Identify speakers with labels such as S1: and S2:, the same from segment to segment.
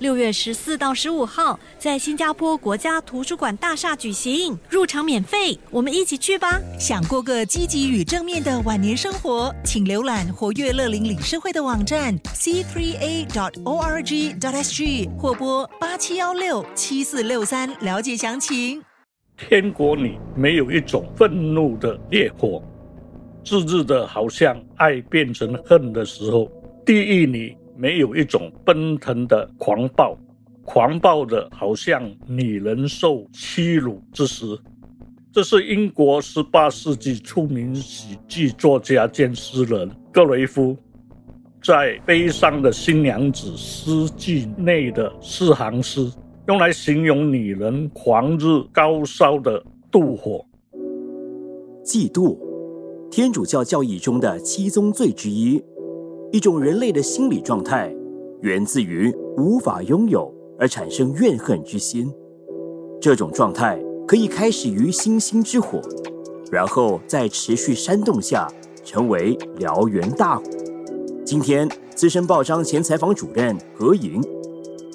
S1: 六月十四到十五号，在新加坡国家图书馆大厦举行，入场免费，我们一起去吧！
S2: 想过个积极与正面的晚年生活，请浏览活跃乐龄理事会的网站 c3a.org.sg 或拨八七幺六七四六三了解详情。
S3: 天国里没有一种愤怒的烈火，炙热的好像爱变成恨的时候，地狱里。没有一种奔腾的狂暴，狂暴的好像女人受欺辱之时。这是英国十八世纪出名喜剧作家兼诗人格雷夫在《悲伤的新娘子》诗句内的四行诗，用来形容女人狂热高烧的妒火。
S4: 嫉妒，天主教教义中的七宗罪之一。一种人类的心理状态，源自于无法拥有而产生怨恨之心。这种状态可以开始于星星之火，然后在持续煽动下成为燎原大火。今天，资深报章前采访主任何莹，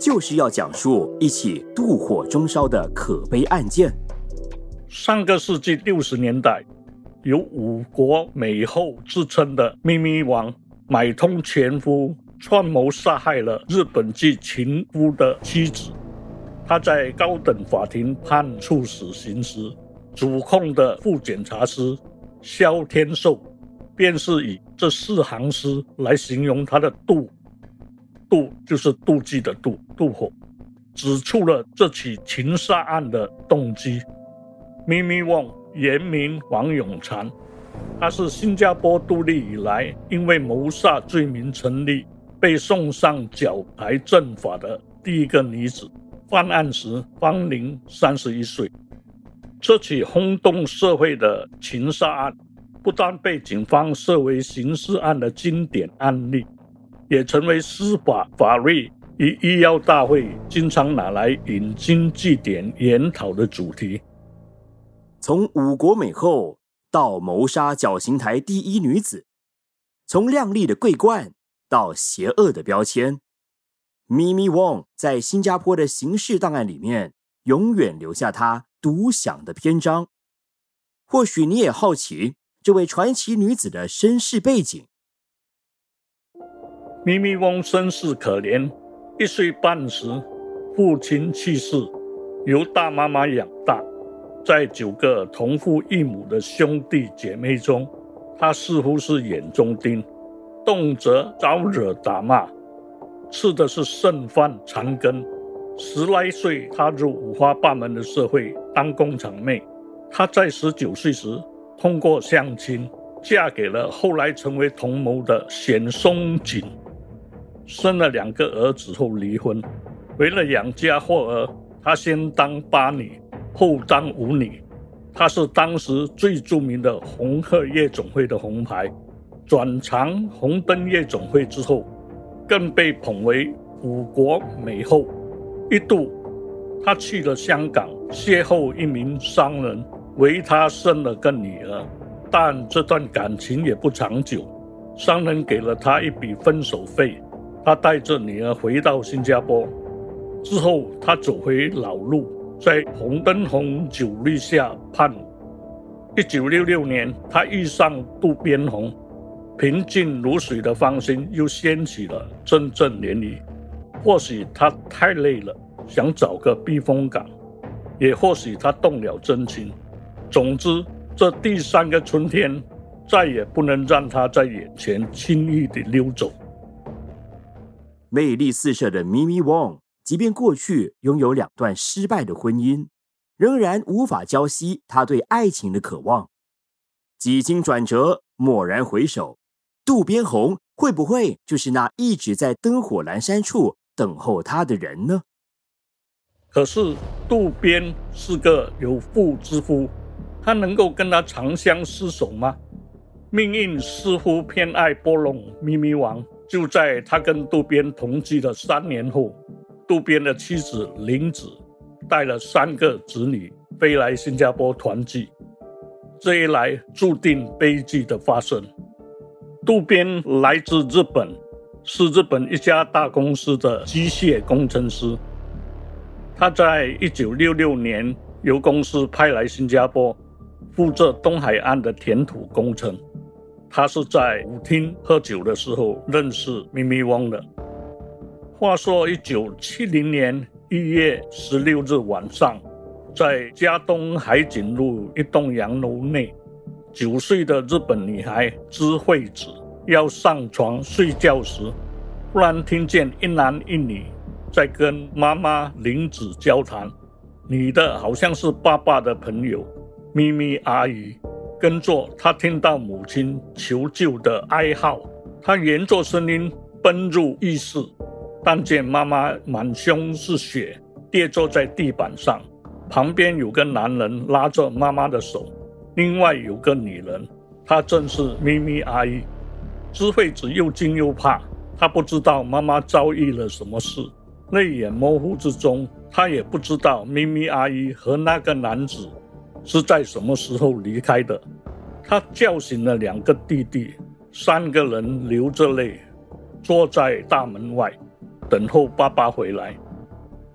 S4: 就是要讲述一起妒火中烧的可悲案件。
S3: 上个世纪六十年代，有五国美后之称的咪咪王。买通前夫，串谋杀害了日本籍情夫的妻子。他在高等法庭判处死刑时，主控的副检察师萧天寿，便是以这四行诗来形容他的妒，妒就是妒忌的妒，妒火，指出了这起情杀案的动机。咪咪旺原名王永禅。她是新加坡独立以来因为谋杀罪名成立、被送上绞牌正法的第一个女子。犯案时方龄三十一岁。这起轰动社会的情杀案，不但被警方设为刑事案的经典案例，也成为司法法律与医药大会经常拿来引经据典研讨的主题。
S4: 从五国美后。到谋杀绞刑台第一女子，从靓丽的桂冠到邪恶的标签，咪咪旺在新加坡的刑事档案里面永远留下她独享的篇章。或许你也好奇这位传奇女子的身世背景。
S3: 咪咪翁身世可怜，一岁半时父亲去世，由大妈妈养大。在九个同父异母的兄弟姐妹中，他似乎是眼中钉，动辄招惹打骂，吃的是剩饭残羹。十来岁踏入五花八门的社会当工厂妹。她在十九岁时通过相亲，嫁给了后来成为同谋的显松井，生了两个儿子后离婚。为了养家活儿，她先当八女。后当舞女，她是当时最著名的红鹤夜总会的红牌。转场红灯夜总会之后，更被捧为五国美后。一度，她去了香港，邂逅一名商人，为他生了个女儿。但这段感情也不长久，商人给了她一笔分手费，她带着女儿回到新加坡。之后，她走回老路。在红灯红酒绿下盼。一九六六年，他遇上渡边红，平静如水的芳心又掀起了阵阵涟漪。或许他太累了，想找个避风港；也或许他动了真情。总之，这第三个春天，再也不能让他在眼前轻易地溜走。
S4: 魅力四射的咪咪汪。即便过去拥有两段失败的婚姻，仍然无法浇熄他对爱情的渴望。几经转折，蓦然回首，渡边红会不会就是那一直在灯火阑珊处等候他的人呢？
S3: 可是渡边是个有妇之夫，他能够跟他长相厮守吗？命运似乎偏爱波隆咪咪王。就在他跟渡边同居的三年后，渡边的妻子玲子带了三个子女飞来新加坡团聚。这一来，注定悲剧的发生。渡边来自日本，是日本一家大公司的机械工程师。他在一九六六年由公司派来新加坡，负责东海岸的填土工程。他是在舞厅喝酒的时候认识咪咪翁的。话说一九七零年一月十六日晚上，在嘉东海景路一栋洋楼内，九岁的日本女孩知惠子要上床睡觉时，忽然听见一男一女。在跟妈妈玲子交谈，女的好像是爸爸的朋友咪咪阿姨。跟着她听到母亲求救的哀号，她沿着声音奔入浴室，但见妈妈满胸是血，跌坐在地板上，旁边有个男人拉着妈妈的手，另外有个女人，她正是咪咪阿姨。知惠子又惊又怕，她不知道妈妈遭遇了什么事。泪眼模糊之中，他也不知道咪咪阿姨和那个男子是在什么时候离开的。他叫醒了两个弟弟，三个人流着泪坐在大门外等候爸爸回来。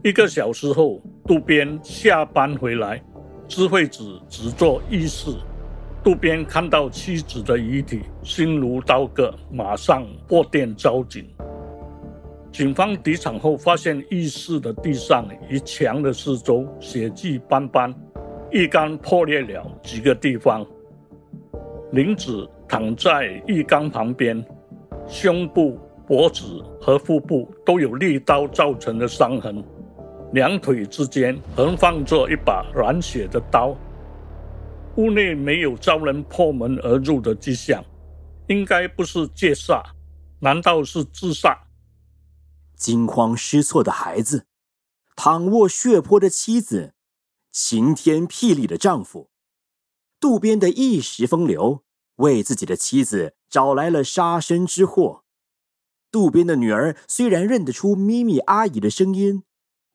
S3: 一个小时后，渡边下班回来，智慧子只做浴室。渡边看到妻子的遗体，心如刀割，马上拨电招警。警方抵场后，发现浴室的地上与墙的四周血迹斑斑，浴缸破裂了几个地方。林子躺在浴缸旁边，胸部、脖子和腹部都有利刀造成的伤痕，两腿之间横放着一把染血的刀。屋内没有遭人破门而入的迹象，应该不是借杀，难道是自杀？
S4: 惊慌失措的孩子，躺卧血泊的妻子，晴天霹雳的丈夫，渡边的一时风流，为自己的妻子找来了杀身之祸。渡边的女儿虽然认得出咪咪阿姨的声音，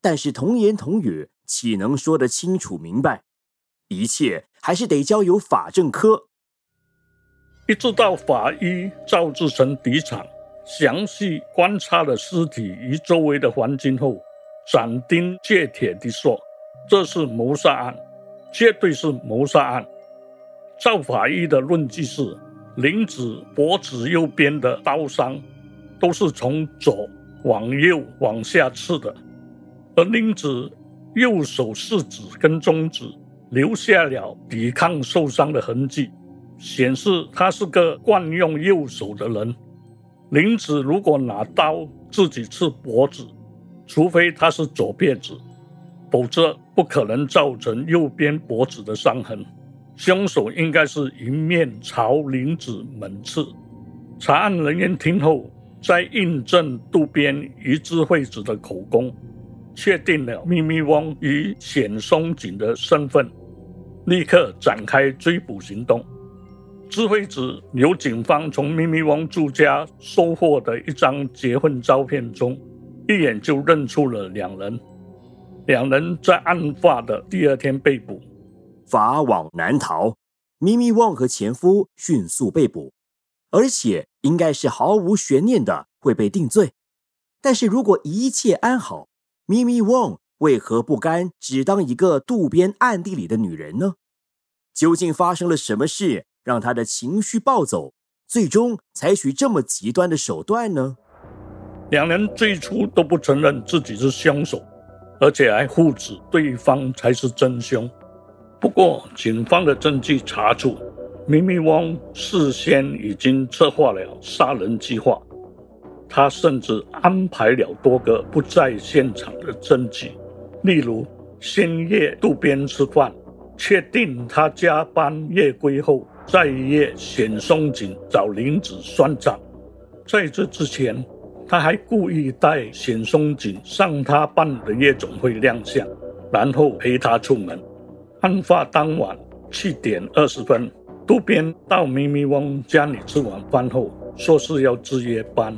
S4: 但是童言童语，岂能说得清楚明白？一切还是得交由法政科。
S3: 一直到法医赵志成抵场。详细观察了尸体与周围的环境后，斩钉截铁地说：“这是谋杀案，绝对是谋杀案。”赵法医的论据是：林子脖子右边的刀伤都是从左往右往下刺的，而林子右手食指跟中指留下了抵抗受伤的痕迹，显示他是个惯用右手的人。林子如果拿刀自己刺脖子，除非他是左撇子，否则不可能造成右边脖子的伤痕。凶手应该是迎面朝林子猛刺。查案人员听后，在印证渡边与智慧子的口供，确定了秘密翁与显松井的身份，立刻展开追捕行动。智慧子由警方从咪咪翁住家收获的一张结婚照片中，一眼就认出了两人。两人在案发的第二天被捕，
S4: 法网难逃。咪咪旺和前夫迅速被捕，而且应该是毫无悬念的会被定罪。但是如果一切安好，咪咪旺为何不甘只当一个渡边暗地里的女人呢？究竟发生了什么事？让他的情绪暴走，最终采取这么极端的手段呢？
S3: 两人最初都不承认自己是凶手，而且还护指对方才是真凶。不过，警方的证据查出，明明汪事先已经策划了杀人计划，他甚至安排了多个不在现场的证据，例如先约渡边吃饭，确定他加班夜归后。在夜，显松井找林子算账。在这之前，他还故意带显松井上他办的夜总会亮相，然后陪他出门。案发当晚七点二十分，渡边到咪咪翁家里吃晚饭后，说是要值夜班，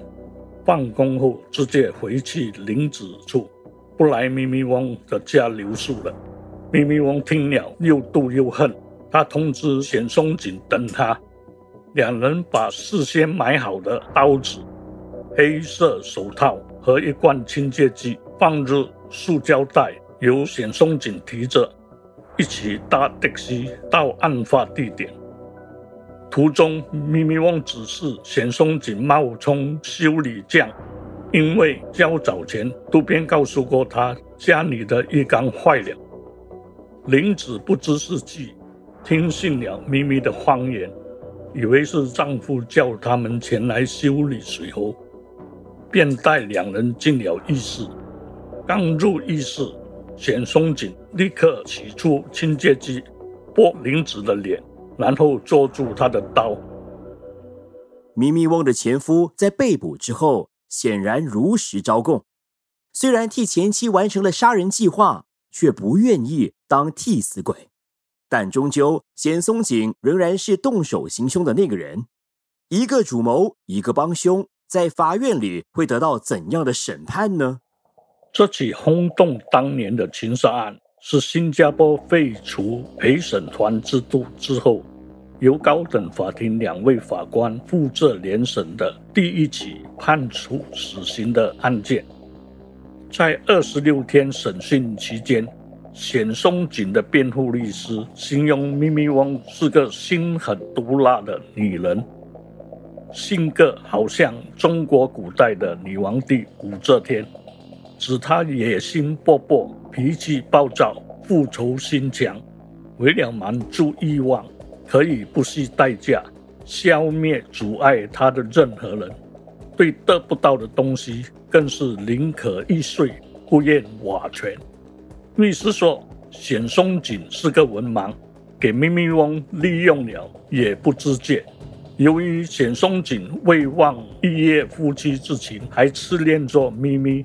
S3: 放工后直接回去林子处，不来咪咪翁的家留宿了。咪咪翁听了又妒又恨，他通知显松井等他。两人把事先买好的刀子、黑色手套和一罐清洁剂放入塑胶袋，由显松井提着，一起搭的士到案发地点。途中，咪咪翁指示显松井冒充修理匠，因为较早前渡边告诉过他家里的浴缸坏了。林子不知是计，听信了咪咪的谎言。以为是丈夫叫他们前来修理水喉，便带两人进了浴室。刚入浴室，显松井立刻取出清洁剂，拨林子的脸，然后捉住他的刀。
S4: 咪咪翁的前夫在被捕之后，显然如实招供，虽然替前妻完成了杀人计划，却不愿意当替死鬼。但终究，显松井仍然是动手行凶的那个人。一个主谋，一个帮凶，在法院里会得到怎样的审判呢？
S3: 这起轰动当年的情杀案，是新加坡废除陪审团制度之后，由高等法庭两位法官负责联审的第一起判处死刑的案件。在二十六天审讯期间。冼松井的辩护律师形容咪咪翁是个心狠毒辣的女人，性格好像中国古代的女皇帝武则天，指她野心勃勃、脾气暴躁、复仇心强，为了满足欲望，可以不惜代价消灭阻碍他的任何人，对得不到的东西更是宁可玉碎，不愿瓦全。律师说，显松井是个文盲，给咪咪翁利用了也不知觉。由于显松井未忘一夜夫妻之情，还痴恋着咪咪，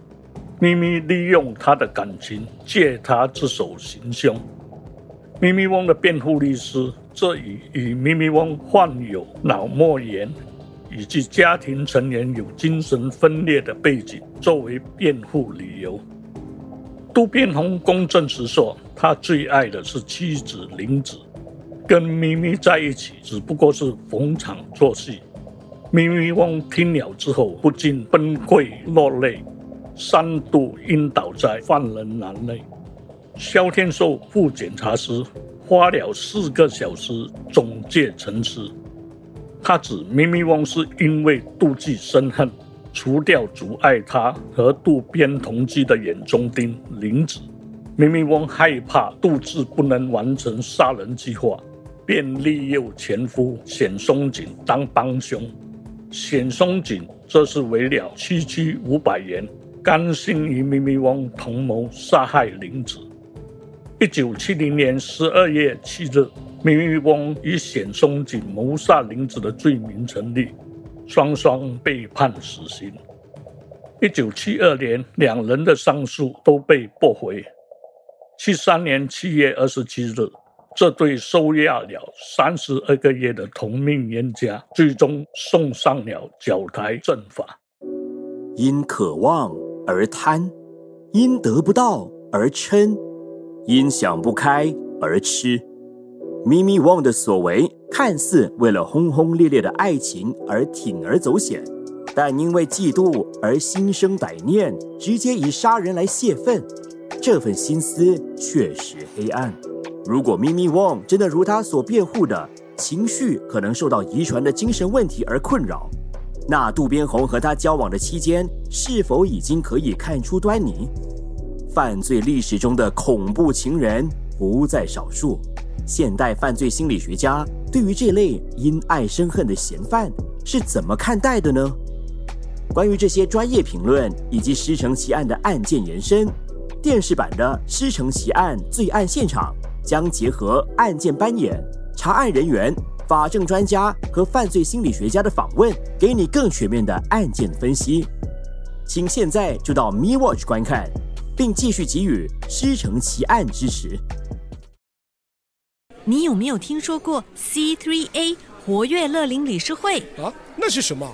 S3: 咪咪利用他的感情，借他之手行凶。咪咪翁的辩护律师这以与咪咪翁患有脑膜炎，以及家庭成员有精神分裂的背景作为辩护理由。渡边宏公证时说，他最爱的是妻子玲子，跟咪咪在一起只不过是逢场作戏。咪咪翁听了之后不禁崩溃落泪，三度晕倒在犯人栏内。肖天寿副检察师花了四个小时总结陈词，他指咪咪翁是因为妒忌生恨。除掉阻碍他和渡边同居的眼中钉林子，咪咪翁害怕杜志不能完成杀人计划，便利诱前夫显松井当帮凶。显松井这是为了区区五百元，甘心与咪咪翁同谋杀害林子。一九七零年十二月七日，咪咪翁以显松井谋杀林子的罪名成立。双双被判死刑。一九七二年，两人的上诉都被驳回。七三年七月二十七日，这对收押了三十二个月的同命冤家，最终送上了绞台正法。
S4: 因渴望而贪，因得不到而嗔，因想不开而痴。咪咪旺的所为看似为了轰轰烈烈的爱情而铤而走险，但因为嫉妒而心生歹念，直接以杀人来泄愤。这份心思确实黑暗。如果咪咪旺真的如他所辩护的，情绪可能受到遗传的精神问题而困扰，那渡边宏和他交往的期间是否已经可以看出端倪？犯罪历史中的恐怖情人不在少数。现代犯罪心理学家对于这类因爱生恨的嫌犯是怎么看待的呢？关于这些专业评论以及师承奇案的案件延伸，电视版的师承奇案罪案现场将结合案件扮演、查案人员、法证专家和犯罪心理学家的访问，给你更全面的案件分析。请现在就到 Me Watch 观看，并继续给予师承奇案支持。
S1: 你有没有听说过 C3A 活跃乐龄理事会？
S5: 啊，那是什么？